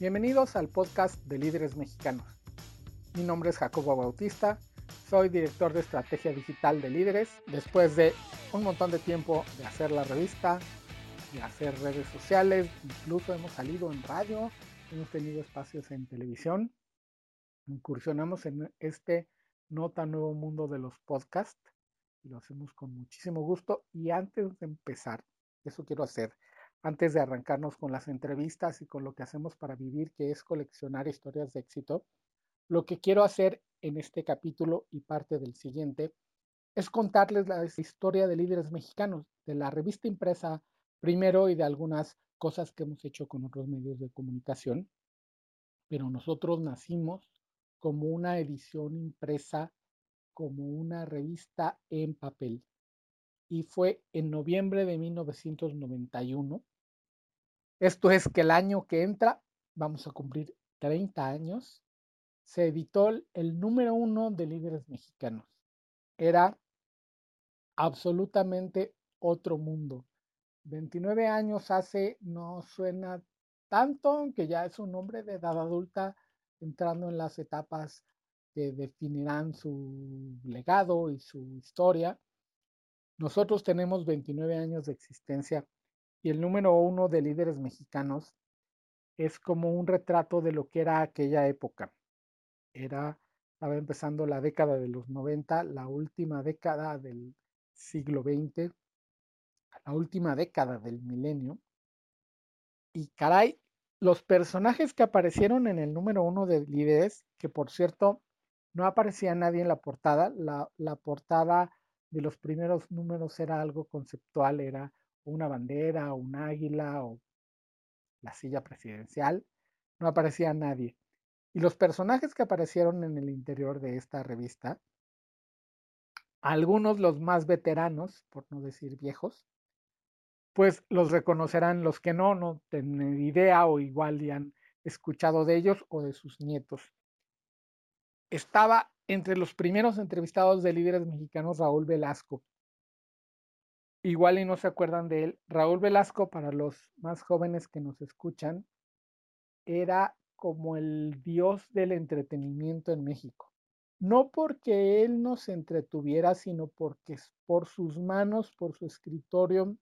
Bienvenidos al podcast de líderes mexicanos. Mi nombre es Jacobo Bautista, soy director de estrategia digital de líderes. Después de un montón de tiempo de hacer la revista, de hacer redes sociales, incluso hemos salido en radio, hemos tenido espacios en televisión. Incursionamos en este no tan nuevo mundo de los podcasts y lo hacemos con muchísimo gusto. Y antes de empezar, eso quiero hacer antes de arrancarnos con las entrevistas y con lo que hacemos para vivir, que es coleccionar historias de éxito, lo que quiero hacer en este capítulo y parte del siguiente es contarles la historia de líderes mexicanos, de la revista impresa primero y de algunas cosas que hemos hecho con otros medios de comunicación. Pero nosotros nacimos como una edición impresa, como una revista en papel. Y fue en noviembre de 1991 esto es que el año que entra vamos a cumplir 30 años. Se editó el número uno de líderes mexicanos. Era absolutamente otro mundo. 29 años hace, no suena tanto, que ya es un hombre de edad adulta entrando en las etapas que definirán su legado y su historia. Nosotros tenemos 29 años de existencia y el número uno de líderes mexicanos es como un retrato de lo que era aquella época. Era, estaba empezando la década de los 90, la última década del siglo XX, la última década del milenio. Y caray, los personajes que aparecieron en el número uno de líderes, que por cierto, no aparecía nadie en la portada, la, la portada de los primeros números era algo conceptual, era una bandera, un águila o la silla presidencial, no aparecía nadie. Y los personajes que aparecieron en el interior de esta revista, algunos los más veteranos, por no decir viejos, pues los reconocerán los que no, no tienen idea o igual ya han escuchado de ellos o de sus nietos. Estaba entre los primeros entrevistados de líderes mexicanos Raúl Velasco, igual y no se acuerdan de él, Raúl Velasco, para los más jóvenes que nos escuchan, era como el dios del entretenimiento en México. No porque él nos entretuviera, sino porque por sus manos, por su escritorio,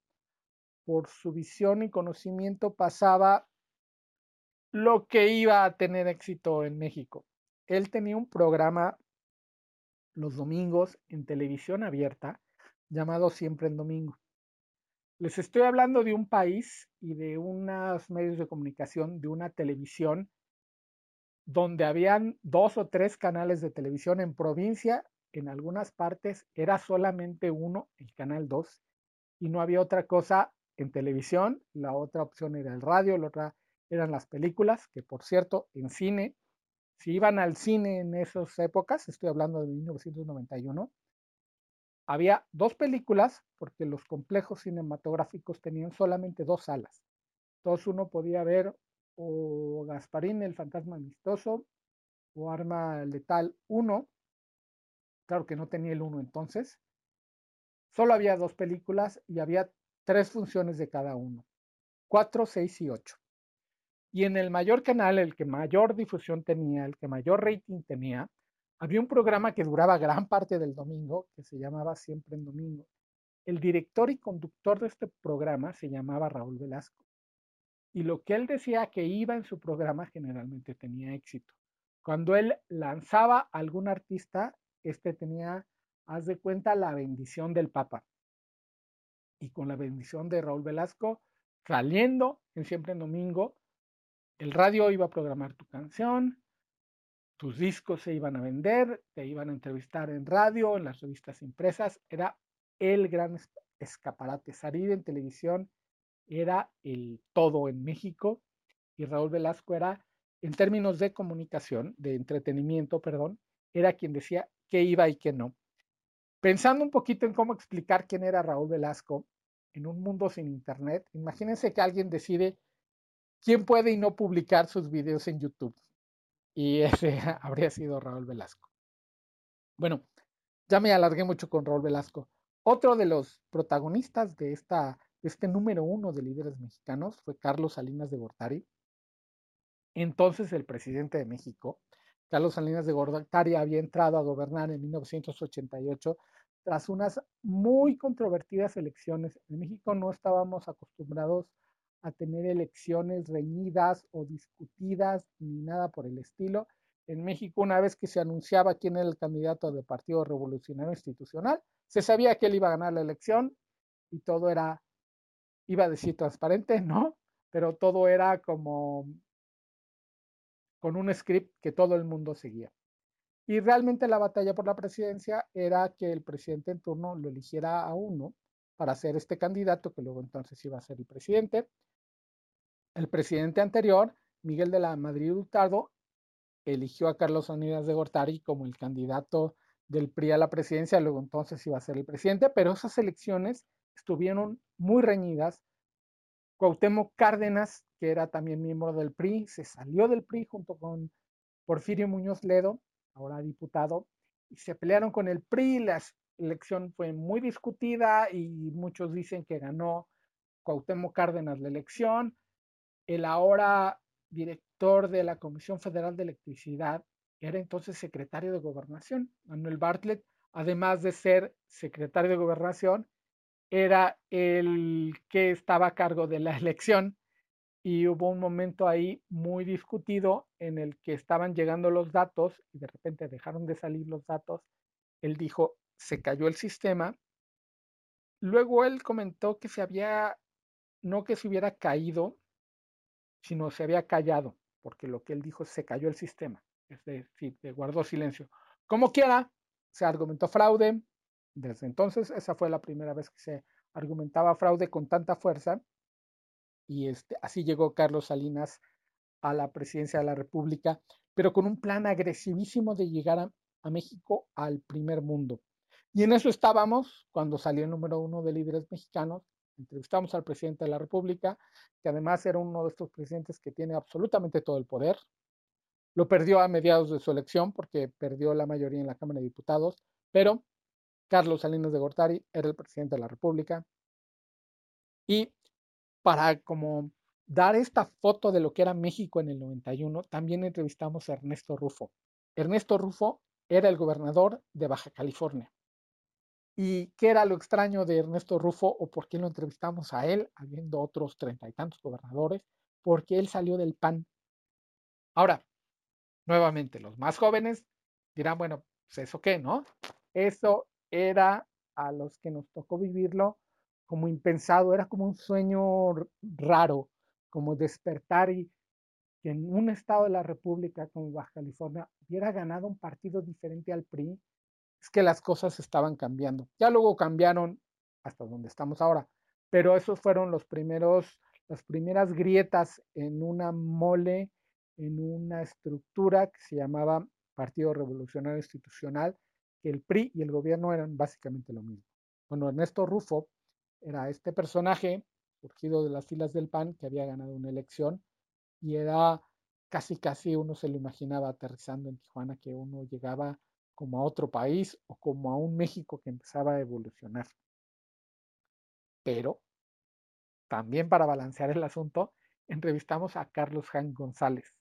por su visión y conocimiento pasaba lo que iba a tener éxito en México. Él tenía un programa los domingos en televisión abierta llamado Siempre en Domingo. Les estoy hablando de un país y de unos medios de comunicación, de una televisión, donde habían dos o tres canales de televisión en provincia, en algunas partes era solamente uno, el canal 2, y no había otra cosa en televisión, la otra opción era el radio, la otra eran las películas, que por cierto, en cine, si iban al cine en esas épocas, estoy hablando de 1991, había dos películas, porque los complejos cinematográficos tenían solamente dos salas. Entonces uno podía ver o Gasparín, el fantasma amistoso, o Arma Letal 1. Claro que no tenía el 1 entonces. Solo había dos películas y había tres funciones de cada uno. 4, 6 y 8. Y en el mayor canal, el que mayor difusión tenía, el que mayor rating tenía, había un programa que duraba gran parte del domingo, que se llamaba Siempre en Domingo. El director y conductor de este programa se llamaba Raúl Velasco. Y lo que él decía que iba en su programa generalmente tenía éxito. Cuando él lanzaba a algún artista, este tenía, haz de cuenta, la bendición del Papa. Y con la bendición de Raúl Velasco, saliendo en Siempre en Domingo, el radio iba a programar tu canción, tus discos se iban a vender, te iban a entrevistar en radio, en las revistas impresas, era el gran escaparate. Salir en televisión era el todo en México y Raúl Velasco era, en términos de comunicación, de entretenimiento, perdón, era quien decía qué iba y qué no. Pensando un poquito en cómo explicar quién era Raúl Velasco en un mundo sin internet, imagínense que alguien decide quién puede y no publicar sus videos en YouTube y ese habría sido Raúl Velasco. Bueno, ya me alargué mucho con Raúl Velasco. Otro de los protagonistas de, esta, este número uno de líderes mexicanos fue Carlos Salinas de Gortari. entonces el presidente de México, Carlos Salinas de Gortari, había entrado a gobernar en 1988 tras unas muy controvertidas elecciones. En México no estábamos acostumbrados a tener elecciones reñidas o discutidas ni nada por el estilo. En México, una vez que se anunciaba quién era el candidato del Partido Revolucionario Institucional, se sabía que él iba a ganar la elección y todo era, iba a decir transparente, ¿no? Pero todo era como con un script que todo el mundo seguía. Y realmente la batalla por la presidencia era que el presidente en turno lo eligiera a uno para ser este candidato, que luego entonces iba a ser el presidente. El presidente anterior, Miguel de la Madrid Hurtado, eligió a Carlos Salinas de Gortari como el candidato del PRI a la presidencia, luego entonces iba a ser el presidente, pero esas elecciones estuvieron muy reñidas. Cuauhtémoc Cárdenas, que era también miembro del PRI, se salió del PRI junto con Porfirio Muñoz Ledo, ahora diputado, y se pelearon con el PRI. La elección fue muy discutida y muchos dicen que ganó Cuauhtémoc Cárdenas la elección. El ahora director de la Comisión Federal de Electricidad era entonces secretario de Gobernación. Manuel Bartlett, además de ser secretario de Gobernación, era el que estaba a cargo de la elección y hubo un momento ahí muy discutido en el que estaban llegando los datos y de repente dejaron de salir los datos. Él dijo, se cayó el sistema. Luego él comentó que se había, no que se hubiera caído, sino se había callado, porque lo que él dijo se cayó el sistema es decir, guardó silencio. Como quiera, se argumentó fraude. Desde entonces, esa fue la primera vez que se argumentaba fraude con tanta fuerza. Y este, así llegó Carlos Salinas a la presidencia de la República, pero con un plan agresivísimo de llegar a, a México al primer mundo. Y en eso estábamos cuando salió el número uno de líderes mexicanos. Entrevistamos al presidente de la República, que además era uno de estos presidentes que tiene absolutamente todo el poder, lo perdió a mediados de su elección porque perdió la mayoría en la Cámara de Diputados, pero Carlos Salinas de Gortari era el presidente de la República. Y para como dar esta foto de lo que era México en el 91, también entrevistamos a Ernesto Rufo. Ernesto Rufo era el gobernador de Baja California. ¿Y qué era lo extraño de Ernesto Rufo o por qué lo entrevistamos a él, habiendo otros treinta y tantos gobernadores? Porque él salió del PAN. Ahora, Nuevamente, los más jóvenes dirán, bueno, pues eso qué, ¿no? Eso era a los que nos tocó vivirlo como impensado, era como un sueño raro, como despertar y que en un estado de la República como Baja California hubiera ganado un partido diferente al PRI, es que las cosas estaban cambiando. Ya luego cambiaron hasta donde estamos ahora, pero esos fueron los primeros, las primeras grietas en una mole en una estructura que se llamaba Partido Revolucionario Institucional, que el PRI y el gobierno eran básicamente lo mismo. Bueno, Ernesto Rufo era este personaje surgido de las filas del PAN que había ganado una elección y era casi casi uno se lo imaginaba aterrizando en Tijuana que uno llegaba como a otro país o como a un México que empezaba a evolucionar. Pero también para balancear el asunto, entrevistamos a Carlos Jan González.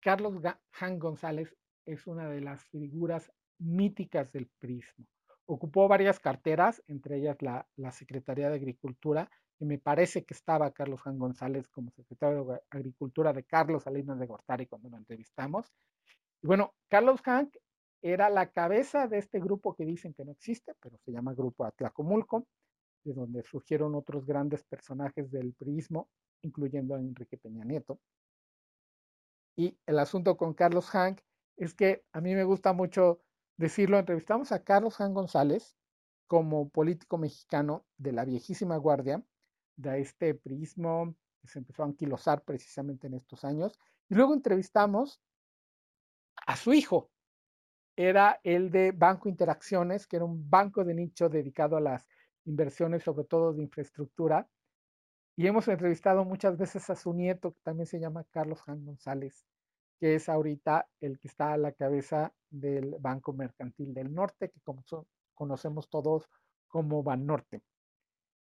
Carlos Jan González es una de las figuras míticas del prismo. Ocupó varias carteras, entre ellas la, Secretaría de Agricultura, y me parece que estaba Carlos Jan González como secretario de Agricultura de Carlos Salinas de Gortari cuando lo entrevistamos. Bueno, Carlos Jan era la cabeza de este grupo que dicen que no existe, pero se llama Grupo Atlacomulco, de donde surgieron otros grandes personajes del prismo, incluyendo a Enrique Peña Nieto. Y el asunto con Carlos Hank es que a mí me gusta mucho decirlo, entrevistamos a Carlos Hank González como político mexicano de la viejísima guardia, de este prismo que se empezó a anquilosar precisamente en estos años. Y luego entrevistamos a su hijo. Era el de Banco Interacciones, que era un banco de nicho dedicado a las inversiones, sobre todo de infraestructura, y hemos entrevistado muchas veces a su nieto, que también se llama Carlos Jan González, que es ahorita el que está a la cabeza del Banco Mercantil del Norte, que como conocemos todos como Banorte.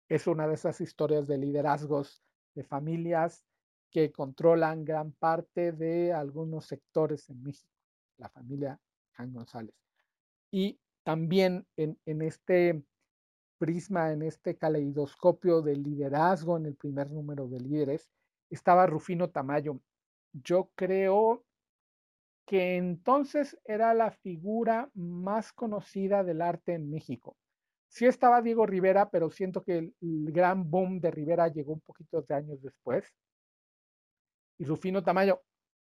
Es una de esas historias de liderazgos de familias que controlan gran parte de algunos sectores en México, la familia González. Y también en, este prisma, en este caleidoscopio del liderazgo en el primer número de líderes, estaba Rufino Tamayo. Yo creo que entonces era la figura más conocida del arte en México. Sí estaba Diego Rivera, pero siento que el, gran boom de Rivera llegó un poquito de años después. Y Rufino Tamayo,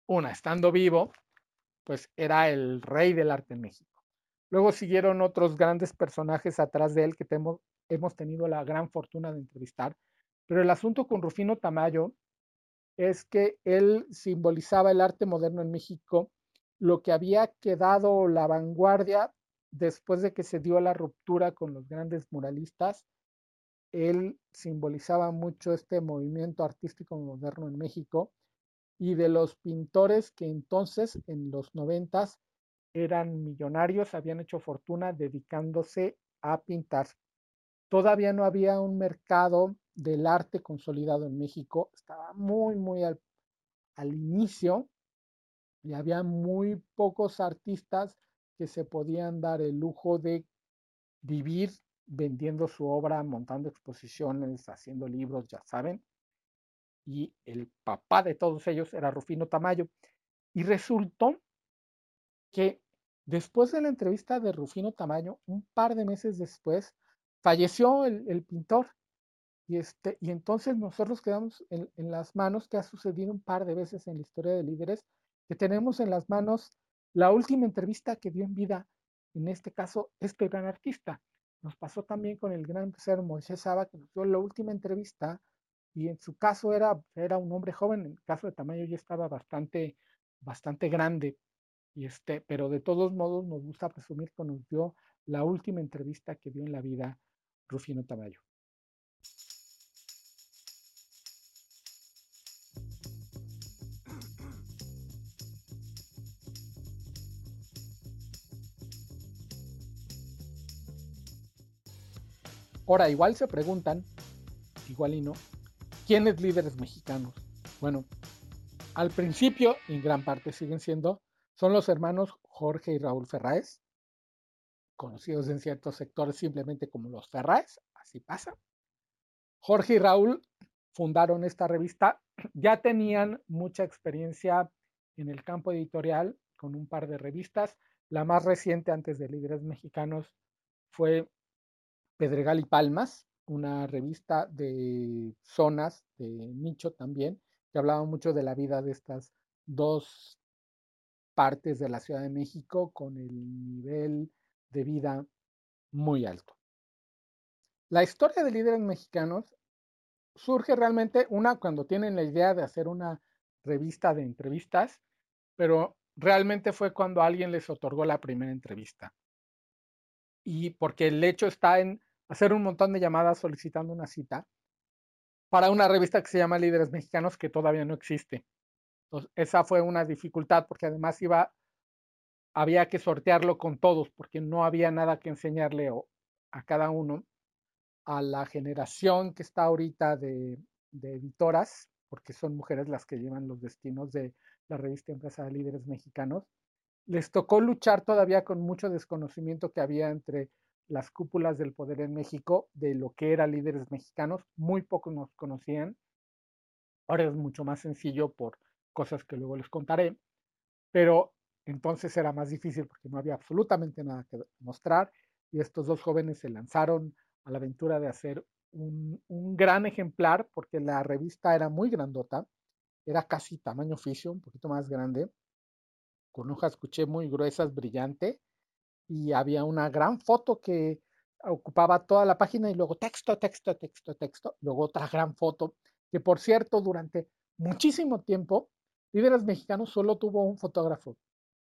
una, estando vivo, pues era el rey del arte en México. Luego siguieron otros grandes personajes atrás de él que hemos tenido la gran fortuna de entrevistar. Pero el asunto con Rufino Tamayo es que él simbolizaba el arte moderno en México, lo que había quedado la vanguardia después de que se dio la ruptura con los grandes muralistas, él simbolizaba mucho este movimiento artístico moderno en México y de los pintores que entonces en los noventas eran millonarios, habían hecho fortuna dedicándose a pintar. Todavía no había un mercado del arte consolidado en México, estaba muy, muy al, al inicio y había muy pocos artistas que se podían dar el lujo de vivir vendiendo su obra, montando exposiciones, haciendo libros, ya saben. Y el papá de todos ellos era Rufino Tamayo. Y resultó que después de la entrevista de Rufino Tamayo, un par de meses después, falleció el, pintor. Y, este, y entonces nosotros quedamos en, en, las manos, que ha sucedido un par de veces en la historia de líderes, que tenemos en las manos la última entrevista que dio en vida, en este caso, este gran artista. Nos pasó también con el gran empresario Moisés Saba, que nos dio la última entrevista, y en su caso era, era un hombre joven, en el caso de Tamayo ya estaba bastante, bastante grande, y este, pero de todos modos nos gusta presumir que nos dio la última entrevista que dio en la vida Rufino Tamayo. Ahora, igual se preguntan, igual y no, ¿quiénes líderes mexicanos? Bueno, al principio, en gran parte siguen siendo, son los hermanos Jorge y Raúl Ferráez, conocidos en ciertos sectores simplemente como los Ferráez, así pasa. Jorge y Raúl fundaron esta revista, ya tenían mucha experiencia en el campo editorial con un par de revistas. La más reciente antes de Líderes Mexicanos fue Pedregal y Palmas, una revista de zonas, de nicho también, que hablaba mucho de la vida de estas dos partes de la Ciudad de México con el nivel de vida muy alto. La historia de líderes mexicanos surge realmente una cuando tienen la idea de hacer una revista de entrevistas, pero realmente fue cuando alguien les otorgó la primera entrevista y porque el hecho está en hacer un montón de llamadas solicitando una cita para una revista que se llama Líderes Mexicanos que todavía no existe. Entonces, esa fue una dificultad porque además iba, había que sortearlo con todos porque no había nada que enseñarle a cada uno. A la generación que está ahorita de, de editoras, porque son mujeres las que llevan los destinos de la revista Empresa de Líderes Mexicanos, les tocó luchar todavía con mucho desconocimiento que había entre las cúpulas del poder en México de lo que eran líderes mexicanos. Muy pocos nos conocían. Ahora es mucho más sencillo por cosas que luego les contaré. Pero entonces era más difícil porque no había absolutamente nada que mostrar. Y estos dos jóvenes se lanzaron a la aventura de hacer un, un gran ejemplar porque la revista era muy grandota. Era casi tamaño oficio, un poquito más grande con hojas escuché muy gruesas, brillante, y había una gran foto que ocupaba toda la página y luego texto, texto, texto, texto, luego otra gran foto, que por cierto, durante muchísimo tiempo, Líderes Mexicanos solo tuvo un fotógrafo,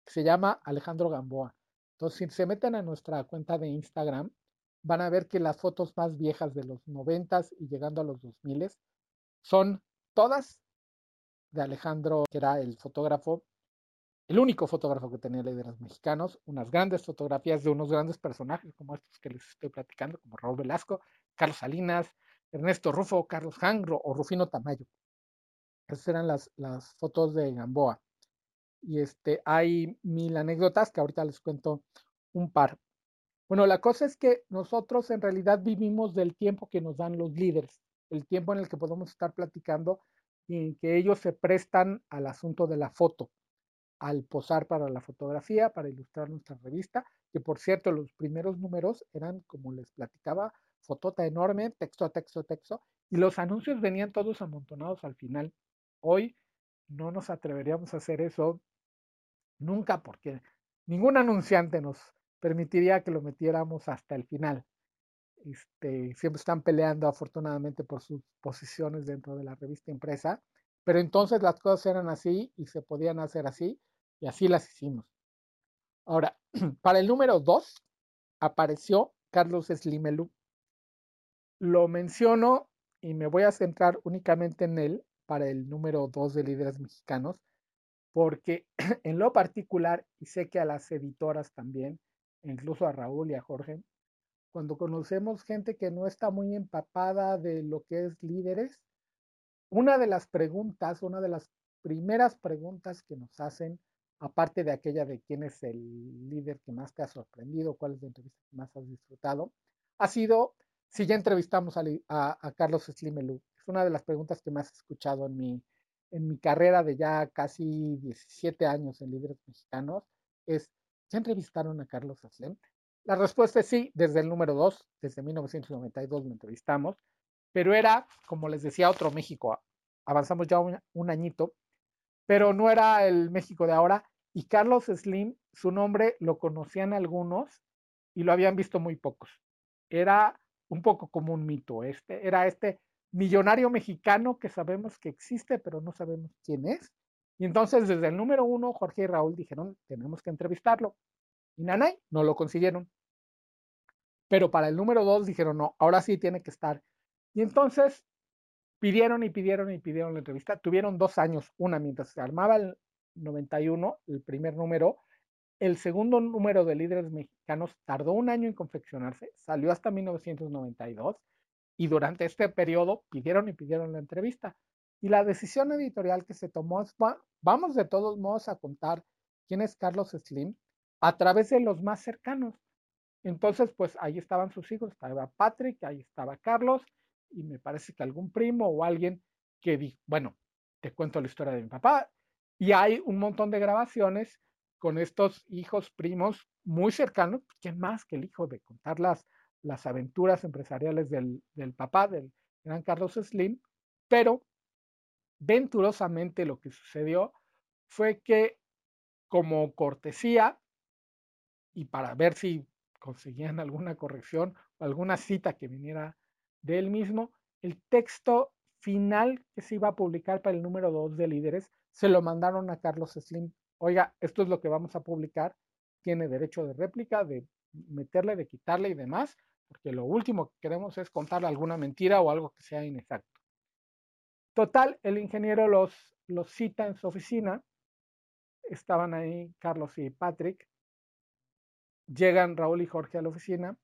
que se llama Alejandro Gamboa. Entonces, si se meten a nuestra cuenta de Instagram, van a ver que las fotos más viejas de los noventas y llegando a los dos miles son todas de Alejandro, que era el fotógrafo el único fotógrafo que tenía líderes mexicanos, unas grandes fotografías de unos grandes personajes como estos que les estoy platicando, como Raúl Velasco, Carlos Salinas, Ernesto Rufo, Carlos Jangro o Rufino Tamayo. Esas eran las, las fotos de Gamboa. Y este, hay mil anécdotas que ahorita les cuento un par. Bueno, la cosa es que nosotros en realidad vivimos del tiempo que nos dan los líderes, el tiempo en el que podemos estar platicando y en que ellos se prestan al asunto de la foto, al posar para la fotografía, para ilustrar nuestra revista, que por cierto los primeros números eran, como les platicaba, fotota enorme, texto a texto texto, y los anuncios venían todos amontonados al final. Hoy no nos atreveríamos a hacer eso nunca porque ningún anunciante nos permitiría que lo metiéramos hasta el final. Este, siempre están peleando afortunadamente por sus posiciones dentro de la revista impresa, pero entonces las cosas eran así y se podían hacer así y así las hicimos. Ahora, para el número 2 apareció Carlos Slimelu. Lo menciono y me voy a centrar únicamente en él para el número 2 de líderes mexicanos, porque en lo particular, y sé que a las editoras también, incluso a Raúl y a Jorge, cuando conocemos gente que no está muy empapada de lo que es líderes, una de las preguntas, una de las primeras preguntas que nos hacen, aparte de aquella de quién es el líder que más te ha sorprendido, cuál es la entrevista que más has disfrutado, ha sido si ya entrevistamos a, Carlos Slimelú. Es una de las preguntas que más he escuchado en mi, en mi carrera de ya casi 17 años en líderes mexicanos. Es, ¿ya entrevistaron a Carlos Slim? La respuesta es sí, desde el número 2, desde 1992 lo entrevistamos, pero era, como les decía, otro México. Avanzamos ya un, añito, pero no era el México de ahora. Y Carlos Slim, su nombre lo conocían algunos y lo habían visto muy pocos. Era un poco como un mito. Este era este millonario mexicano que sabemos que existe, pero no sabemos quién es. Y entonces, desde el número uno, Jorge y Raúl dijeron, tenemos que entrevistarlo. Y Nanay no lo consiguieron. Pero para el número dos dijeron, no, ahora sí tiene que estar. Y entonces pidieron y pidieron y pidieron la entrevista. Tuvieron dos años, una mientras se armaba el 91, el primer número. El segundo número de líderes mexicanos tardó un año en confeccionarse, salió hasta 1992 y durante este periodo pidieron y pidieron la entrevista. Y la decisión editorial que se tomó es, vamos de todos modos a contar quién es Carlos Slim a través de los más cercanos. Entonces, pues ahí estaban sus hijos, estaba Patrick, ahí estaba Carlos, y me parece que algún primo o alguien que dijo, bueno, te cuento la historia de mi papá. Y hay un montón de grabaciones con estos hijos primos muy cercanos, ¿quién más que el hijo de contar las, las aventuras empresariales del, del papá, del gran Carlos Slim? Pero venturosamente lo que sucedió fue que como cortesía y para ver si conseguían alguna corrección o alguna cita que viniera de él mismo, el texto final que se iba a publicar para el número 2 de líderes se lo mandaron a Carlos Slim. Oiga, esto es lo que vamos a publicar, tiene derecho de réplica, de meterle, de quitarle y demás, porque lo último que queremos es contarle alguna mentira o algo que sea inexacto. Total, el ingeniero los, los cita en su oficina, estaban ahí Carlos y Patrick, Llegan Raúl y Jorge a la oficina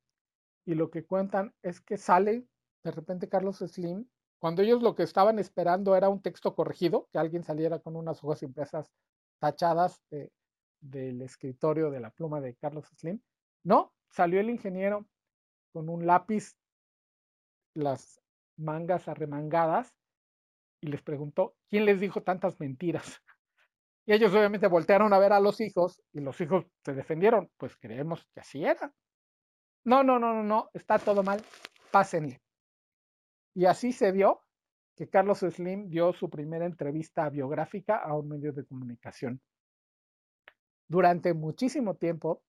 y lo que cuentan es que sale de repente Carlos Slim, cuando ellos lo que estaban esperando era un texto corregido, que alguien saliera con unas hojas impresas tachadas del escritorio de la pluma de Carlos Slim. No, salió el ingeniero con un lápiz, las mangas arremangadas, y les preguntó, ¿quién les dijo tantas mentiras? Y ellos obviamente voltearon a ver a los hijos y los hijos se defendieron. Pues creemos que así era. No, no, no, no, no, está todo mal. Pásenle. Y así se dio que Carlos Slim dio su primera entrevista biográfica a un medio de comunicación. Durante muchísimo tiempo,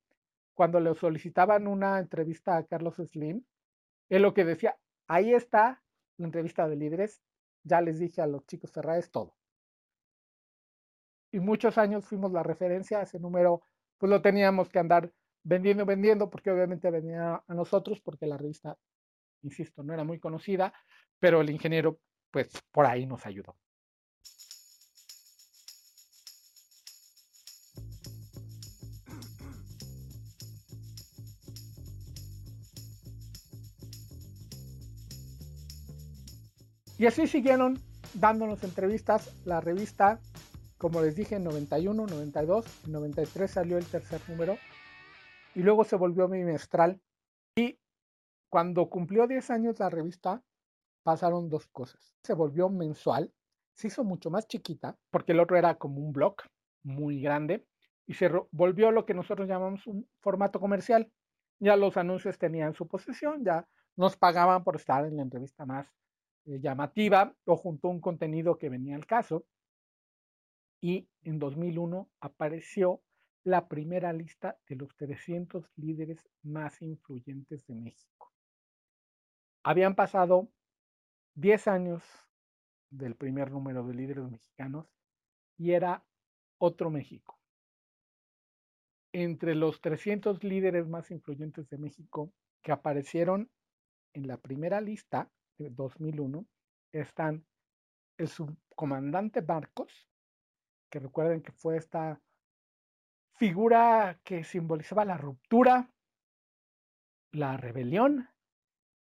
cuando le solicitaban una entrevista a Carlos Slim, él lo que decía, ahí está la entrevista de líderes, ya les dije a los chicos Ferraes todo y muchos años fuimos la referencia, ese número pues lo teníamos que andar vendiendo, vendiendo, porque obviamente venía a nosotros, porque la revista, insisto, no era muy conocida, pero el ingeniero pues por ahí nos ayudó. Y así siguieron dándonos entrevistas. La revista, como les dije, en 91, 92, en 93 salió el tercer número y luego se volvió bimestral. Y cuando cumplió 10 años la revista, pasaron dos cosas. Se volvió mensual, se hizo mucho más chiquita, porque el otro era como un blog muy grande, y se volvió lo que nosotros llamamos un formato comercial. Ya los anuncios tenían su posesión, ya nos pagaban por estar en la entrevista más eh, llamativa o junto a un contenido que venía al caso. Y en 2001 apareció la primera lista de los 300 líderes más influyentes de México. Habían pasado 10 años del primer número de líderes mexicanos y era otro México. Entre los 300 líderes más influyentes de México que aparecieron en la primera lista de 2001 están el subcomandante Marcos, que recuerden que fue esta figura que simbolizaba la ruptura, la rebelión.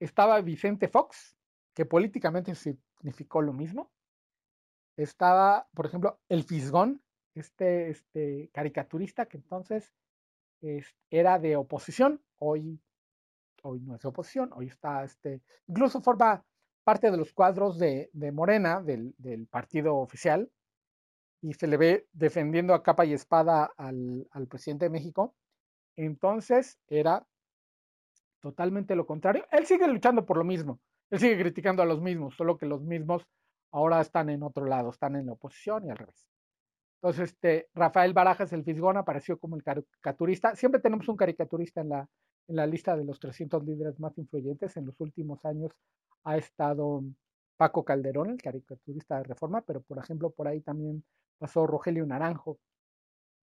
Estaba Vicente Fox, que políticamente significó lo mismo. Estaba, por ejemplo, el Fisgón, este, este caricaturista que entonces era de oposición, hoy, hoy no es de oposición, hoy está, este, incluso forma parte de los cuadros de, Morena, del, partido oficial, y se le ve defendiendo a capa y espada al, al presidente de México. Entonces era totalmente lo contrario. Él sigue luchando por lo mismo, él sigue criticando a los mismos, solo que los mismos ahora están en otro lado, están en la oposición y al revés. Entonces, este, Rafael Barajas, el Fisgón, apareció como el caricaturista. Siempre tenemos un caricaturista en la, en la lista de los 300 líderes más influyentes. En los últimos años ha estado Paco Calderón, el caricaturista de Reforma, pero por ejemplo, por ahí también pasó Rogelio Naranjo.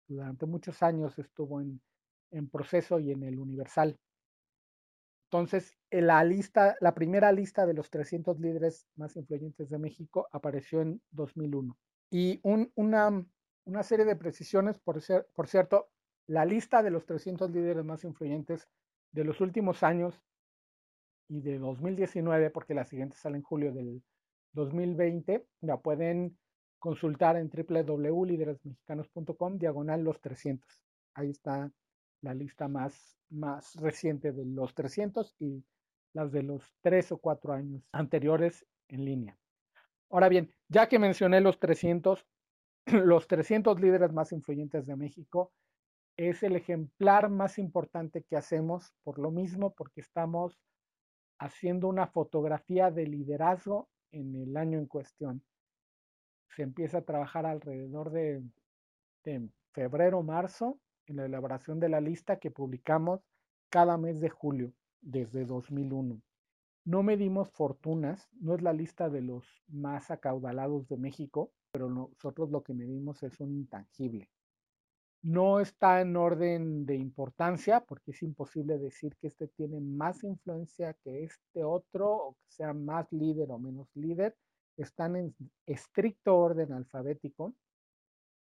Durante muchos años estuvo en, en proceso y en el Universal. Entonces, en la lista, la primera lista de los 300 líderes más influyentes de México apareció en 2001. Y una, serie de precisiones, por, por cierto, la lista de los 300 líderes más influyentes de los últimos años y de 2019, porque la siguiente sale en julio del 2020, la pueden consultar en www.lideresmexicanos.com, diagonal los 300. Ahí está la lista más, más reciente de los 300 y las de los tres o cuatro años anteriores en línea. Ahora bien, ya que mencioné los 300, los 300 líderes más influyentes de México, es el ejemplar más importante que hacemos por lo mismo, porque estamos haciendo una fotografía de liderazgo en el año en cuestión. Se empieza a trabajar alrededor de, de febrero, marzo, en la elaboración de la lista que publicamos cada mes de julio desde 2001. No medimos fortunas, no es la lista de los más acaudalados de México, pero nosotros lo que medimos es un intangible. No está en orden de importancia porque es imposible decir que este tiene más influencia que este otro o que sea más líder o menos líder. Están en estricto orden alfabético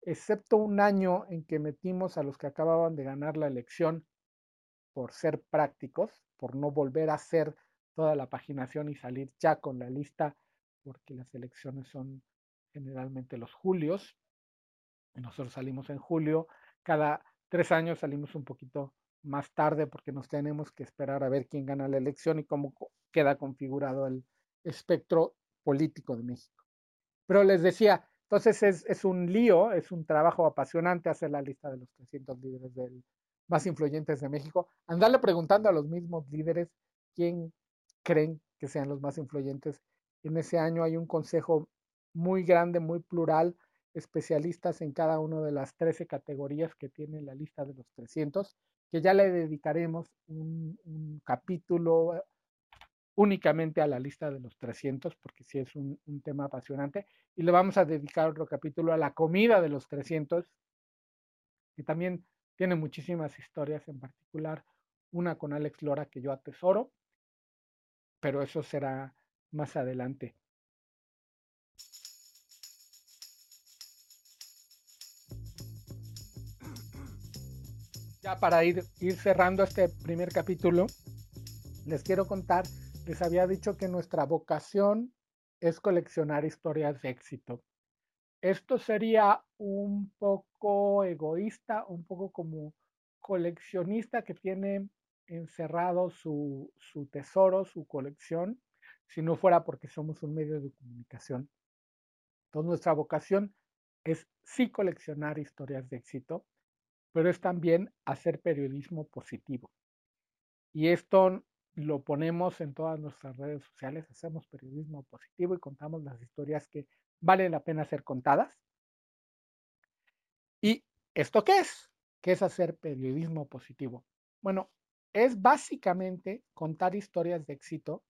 excepto un año en que metimos a los que acababan de ganar la elección por ser prácticos, por no volver a hacer toda la paginación y salir ya con la lista, porque las elecciones son generalmente los julios. Nosotros salimos en julio, cada tres años salimos un poquito más tarde porque nos tenemos que esperar a ver quién gana la elección y cómo queda configurado el espectro político de México. Pero les decía, entonces es, un lío, es un trabajo apasionante hacer la lista de los 300 líderes más influyentes de México. Andarle preguntando a los mismos líderes quién creen que sean los más influyentes. En ese año hay un consejo muy grande, muy plural, especialistas en cada una de las 13 categorías que tiene la lista de los 300, que ya le dedicaremos un capítulo únicamente a la lista de los 300, porque sí es un, tema apasionante. Y le vamos a dedicar otro capítulo a la comida de los 300, que también tiene muchísimas historias, en particular una con Alex Lora que yo atesoro, pero eso será más adelante. Ya para ir, ir cerrando este primer capítulo, les quiero contar les había dicho que nuestra vocación es coleccionar historias de éxito. Esto sería un poco egoísta, un poco como coleccionista que tiene encerrado su, su tesoro, su colección, si no fuera porque somos un medio de comunicación. Entonces nuestra vocación es sí coleccionar historias de éxito, pero es también hacer periodismo positivo. Y esto lo ponemos en todas nuestras redes sociales, hacemos periodismo positivo y contamos las historias que valen la pena ser contadas. ¿Y esto qué es? ¿Qué es hacer periodismo positivo? Bueno, es básicamente contar historias de éxito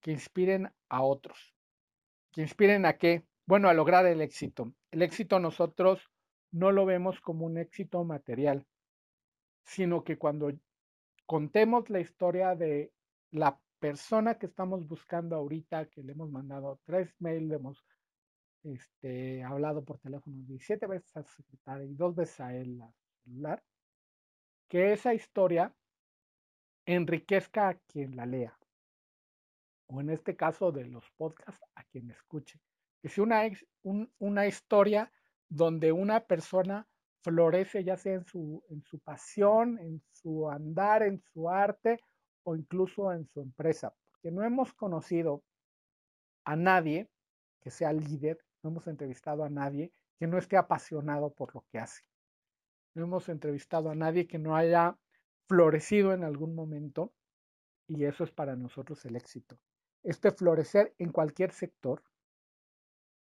que inspiren a otros. ¿Que inspiren a qué? Bueno, a lograr el éxito. El éxito nosotros no lo vemos como un éxito material, sino que cuando contemos la historia de la persona que estamos buscando ahorita, que le hemos mandado tres mails, le hemos este, hablado por teléfono 17 veces al secretario y dos veces a él al celular, que esa historia enriquezca a quien la lea, o en este caso de los podcasts, a quien escuche. Que sea una, una historia donde una persona florece ya sea en su, en su pasión, en su andar, en su arte o incluso en su empresa. Porque no hemos conocido a nadie que sea líder, no hemos entrevistado a nadie que no esté apasionado por lo que hace. No hemos entrevistado a nadie que no haya florecido en algún momento y eso es para nosotros el éxito. Este florecer en cualquier sector,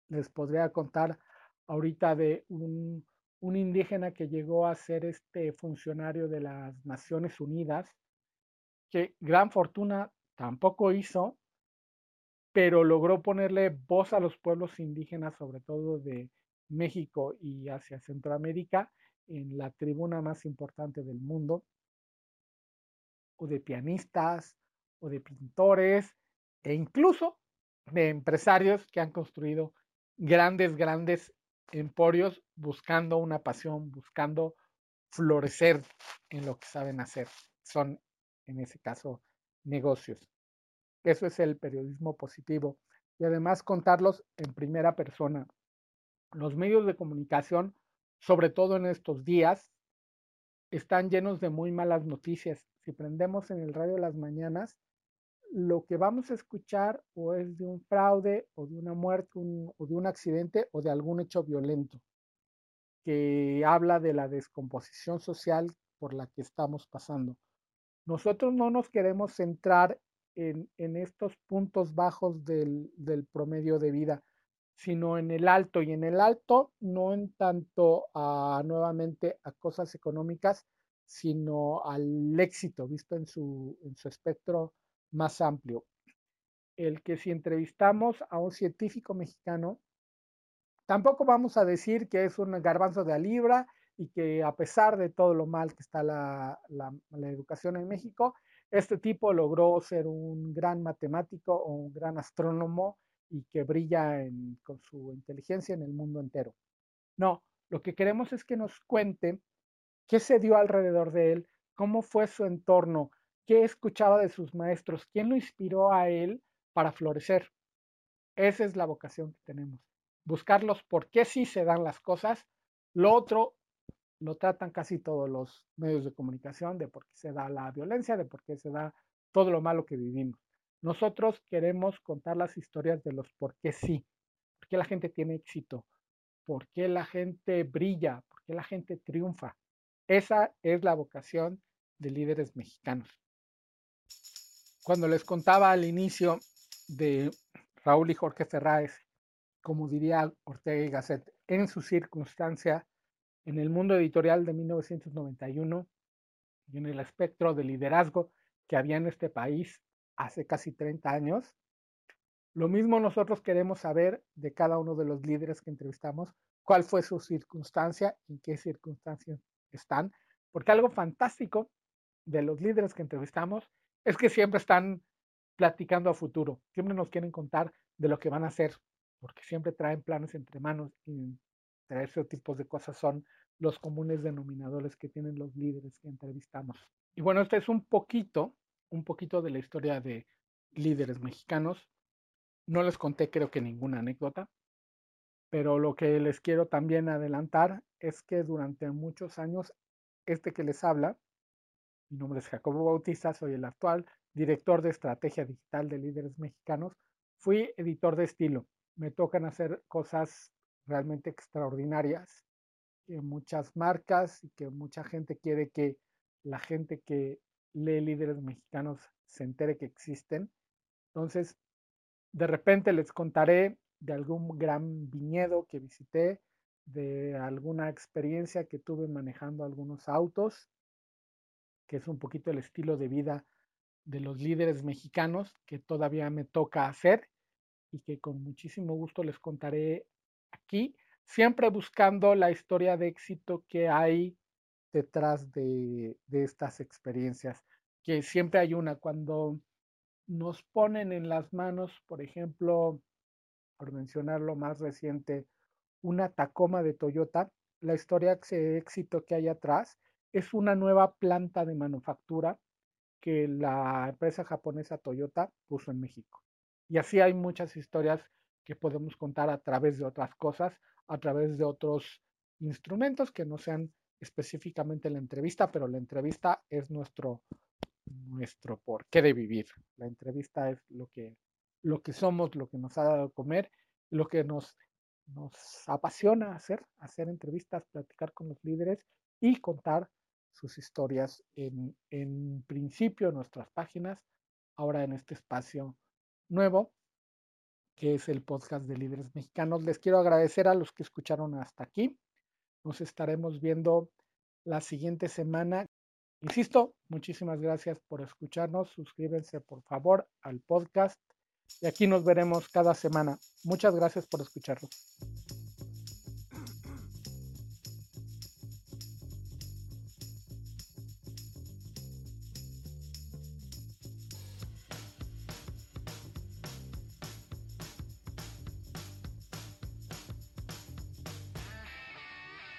les podría contar ahorita de un, un indígena que llegó a ser este funcionario de las Naciones Unidas, que gran fortuna tampoco hizo, pero logró ponerle voz a los pueblos indígenas, sobre todo de México y hacia Centroamérica, en la tribuna más importante del mundo, o de pianistas, o de pintores, e incluso de empresarios que han construido grandes, grandes emporios buscando una pasión, buscando florecer en lo que saben hacer. Son, en ese caso, negocios. Eso es el periodismo positivo. Y además contarlos en primera persona. Los medios de comunicación, sobre todo en estos días, están llenos de muy malas noticias. Si prendemos en el radio las mañanas, lo que vamos a escuchar o es de un fraude o de una muerte o de un accidente o de algún hecho violento que habla de la descomposición social por la que estamos pasando. Nosotros no nos queremos centrar en, estos puntos bajos del, del, promedio de vida, sino en el alto. Y en el alto, no en tanto a, nuevamente a cosas económicas, sino al éxito visto en su, en su espectro más amplio. El que si entrevistamos a un científico mexicano, tampoco vamos a decir que es un garbanzo de a libra y que a pesar de todo lo mal que está la, educación en México, este tipo logró ser un gran matemático o un gran astrónomo y que brilla con su inteligencia en el mundo entero. No, lo que queremos es que nos cuente qué se dio alrededor de él, cómo fue su entorno, qué escuchaba de sus maestros, quién lo inspiró a él para florecer. Esa es la vocación que tenemos. Buscarlos por qué sí se dan las cosas. Lo otro lo tratan casi todos los medios de comunicación de por qué se da la violencia, de por qué se da todo lo malo que vivimos. Nosotros queremos contar las historias de los por qué sí, por qué la gente tiene éxito, por qué la gente brilla, por qué la gente triunfa. Esa es la vocación de líderes mexicanos. Cuando les contaba al inicio de Raúl y Jorge Ferráez, como diría Ortega y Gasset, en su circunstancia, en el mundo editorial de 1991 y en el espectro de liderazgo que había en este país hace casi 30 años, lo mismo nosotros queremos saber de cada uno de los líderes que entrevistamos, cuál fue su circunstancia, en qué circunstancias están, porque algo fantástico de los líderes que entrevistamos es que siempre están platicando a futuro, siempre nos quieren contar de lo que van a hacer, porque siempre traen planes entre manos y entre esos tipos de cosas son los comunes denominadores que tienen los líderes que entrevistamos. Y bueno, este es un poquito, un poquito de la historia de líderes mexicanos. No les conté creo que ninguna anécdota, pero lo que les quiero también adelantar es que durante muchos años, este que les habla, mi nombre es Jacobo Bautista, soy el actual director de estrategia digital de líderes mexicanos, fui editor de estilo. Me tocan hacer cosas realmente extraordinarias que muchas marcas y que mucha gente quiere que la gente que lee líderes mexicanos se entere que existen. Entonces, de repente les contaré de algún gran viñedo que visité, de alguna experiencia que tuve manejando algunos autos, que es un poquito el estilo de vida de los líderes mexicanos que todavía me toca hacer y que con muchísimo gusto les contaré siempre buscando la historia de éxito que hay detrás de, de estas experiencias, que siempre hay una cuando nos ponen en las manos, por ejemplo, por mencionar lo más reciente, una Tacoma de Toyota, la historia de éxito que hay atrás es una nueva planta de manufactura que la empresa japonesa Toyota puso en México. Y así hay muchas historias que podemos contar a través de otras cosas, a través de otros instrumentos que no sean específicamente la entrevista, pero la entrevista es nuestro, nuestro porqué de vivir. La entrevista es lo que, lo que somos, lo que nos ha dado comer, lo que nos, nos apasiona hacer, hacer entrevistas, platicar con los líderes y contar sus historias en, en principio en nuestras páginas, ahora en este espacio nuevo, que es el podcast de líderes mexicanos. Les quiero agradecer a los que escucharon hasta aquí. Nos estaremos viendo la siguiente semana. Insisto, muchísimas gracias por escucharnos. Suscríbanse por favor al podcast y aquí nos veremos cada semana. Muchas gracias por escucharnos.